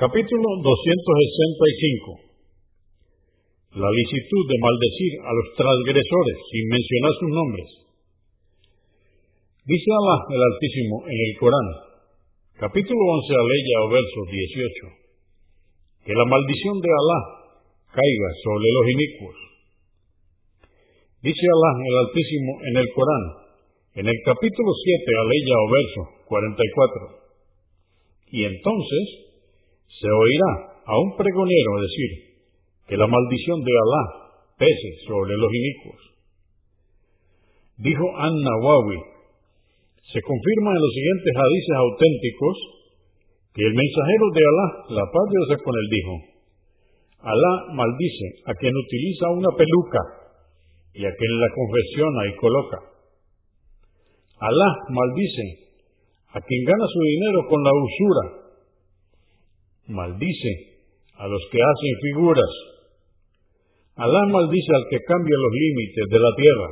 Capítulo 265. La licitud de maldecir a los transgresores sin mencionar sus nombres. Dice Allah el Altísimo en el Corán, capítulo 11, aleya o verso 18, que la maldición de Alá caiga sobre los inicuos. Dice Allah el Altísimo en el Corán, en el capítulo 7, aleya o verso 44, y entonces se oirá a un pregonero decir que la maldición de Alá pese sobre los inicuos. Dijo An-Nawawi, se confirma en los siguientes hadices auténticos que el mensajero de Alá, la paz de Dios con él, dijo, Alá maldice a quien utiliza una peluca y a quien la confesiona y coloca. Alá maldice a quien gana su dinero con la usura. Maldice a los que hacen figuras. Alá maldice al que cambia los límites de la tierra.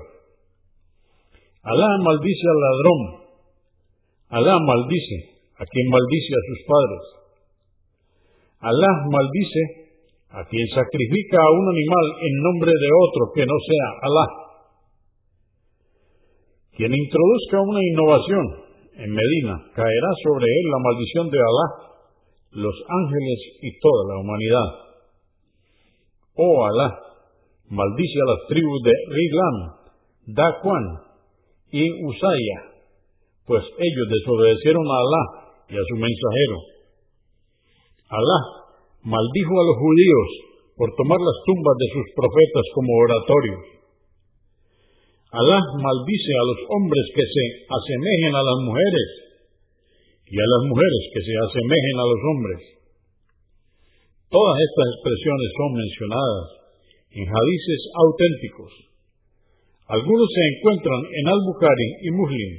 Alá maldice al ladrón. Alá maldice a quien maldice a sus padres. Alá maldice a quien sacrifica a un animal en nombre de otro que no sea Alá. Quien introduzca una innovación en Medina, caerá sobre él la maldición de Alá, los ángeles y toda la humanidad. Oh Alá, maldice a las tribus de Riglam, Daquan y Usaya, pues ellos desobedecieron a Alá y a su mensajero. Alá maldijo a los judíos por tomar las tumbas de sus profetas como oratorios. Alá maldice a los hombres que se asemejen a las mujeres y a las mujeres que se asemejen a los hombres. Todas estas expresiones son mencionadas en hadices auténticos. Algunos se encuentran en Al-Bukhari y Muslim.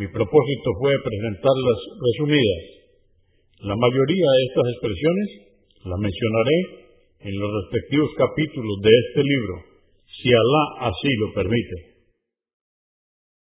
Mi propósito fue presentarlas resumidas. La mayoría de estas expresiones las mencionaré en los respectivos capítulos de este libro si Alá así lo permite.